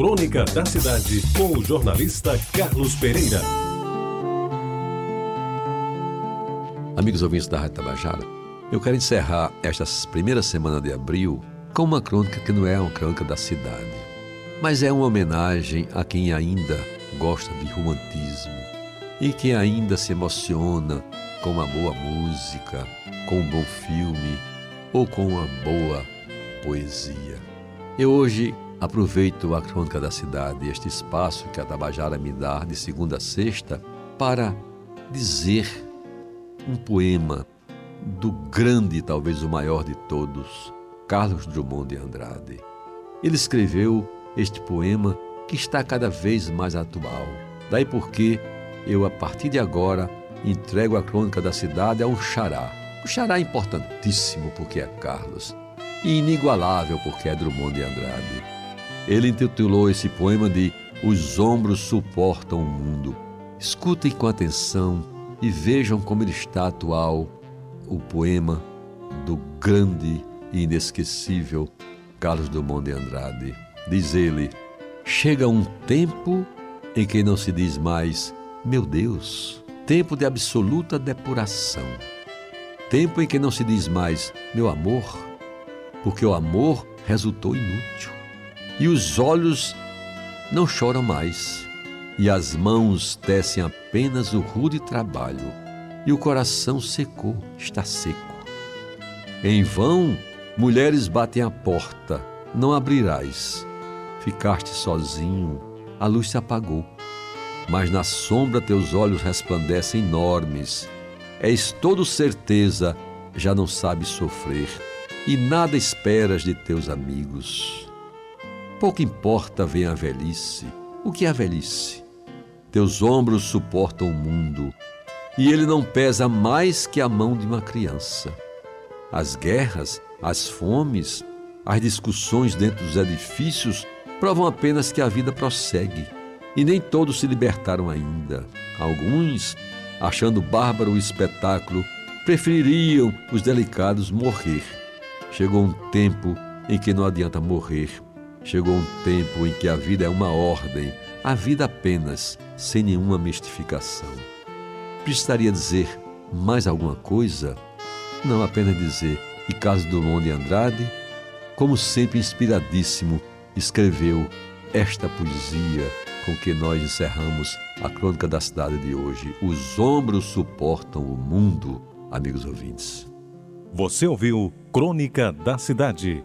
Crônica da Cidade, com o jornalista Carlos Pereira. Amigos ouvintes da Rádio Tabajara, eu quero encerrar esta primeira semana de abril com uma crônica que não é uma crônica da cidade, mas é uma homenagem a quem ainda gosta de romantismo e quem ainda se emociona com uma boa música, com um bom filme ou com uma boa poesia. Eu hoje aproveito a crônica da cidade, este espaço que a Tabajara me dá de segunda a sexta, para dizer um poema do grande, talvez o maior de todos, Carlos Drummond de Andrade. Ele escreveu este poema que está cada vez mais atual. Daí porque eu, a partir de agora, entrego a crônica da cidade a um xará. Um xará importantíssimo porque é Carlos e inigualável porque é Drummond de Andrade. Ele intitulou esse poema de Os Ombros Suportam o Mundo. Escutem com atenção e vejam como ele está atual, o poema do grande e inesquecível Carlos Drummond de Andrade. Diz ele: Chega um tempo em que não se diz mais, meu Deus, tempo de absoluta depuração. Tempo em que não se diz mais, meu amor, porque o amor resultou inútil. E os olhos não choram mais, e as mãos tecem apenas o rude trabalho, e o coração secou, está seco. Em vão, mulheres batem a porta, não abrirás. Ficaste sozinho, a luz se apagou, mas na sombra teus olhos resplandecem enormes. És todo certeza, já não sabes sofrer e nada esperas de teus amigos. Pouco importa vem a velhice. O que é a velhice? Teus ombros suportam o mundo e ele não pesa mais que a mão de uma criança. As guerras, as fomes, as discussões dentro dos edifícios provam apenas que a vida prossegue e nem todos se libertaram ainda. Alguns, achando bárbaro o espetáculo, prefeririam os delicados morrer Chegou um tempo em que não adianta morrer. Chegou um tempo em que a vida é uma ordem, a vida apenas, sem nenhuma mistificação. Precisaria dizer mais alguma coisa? Não apenas dizer, e Carlos Drummond de Andrade, como sempre inspiradíssimo, escreveu esta poesia com que nós encerramos a crônica da cidade de hoje. Os ombros suportam o mundo, amigos ouvintes. Você ouviu Crônica da Cidade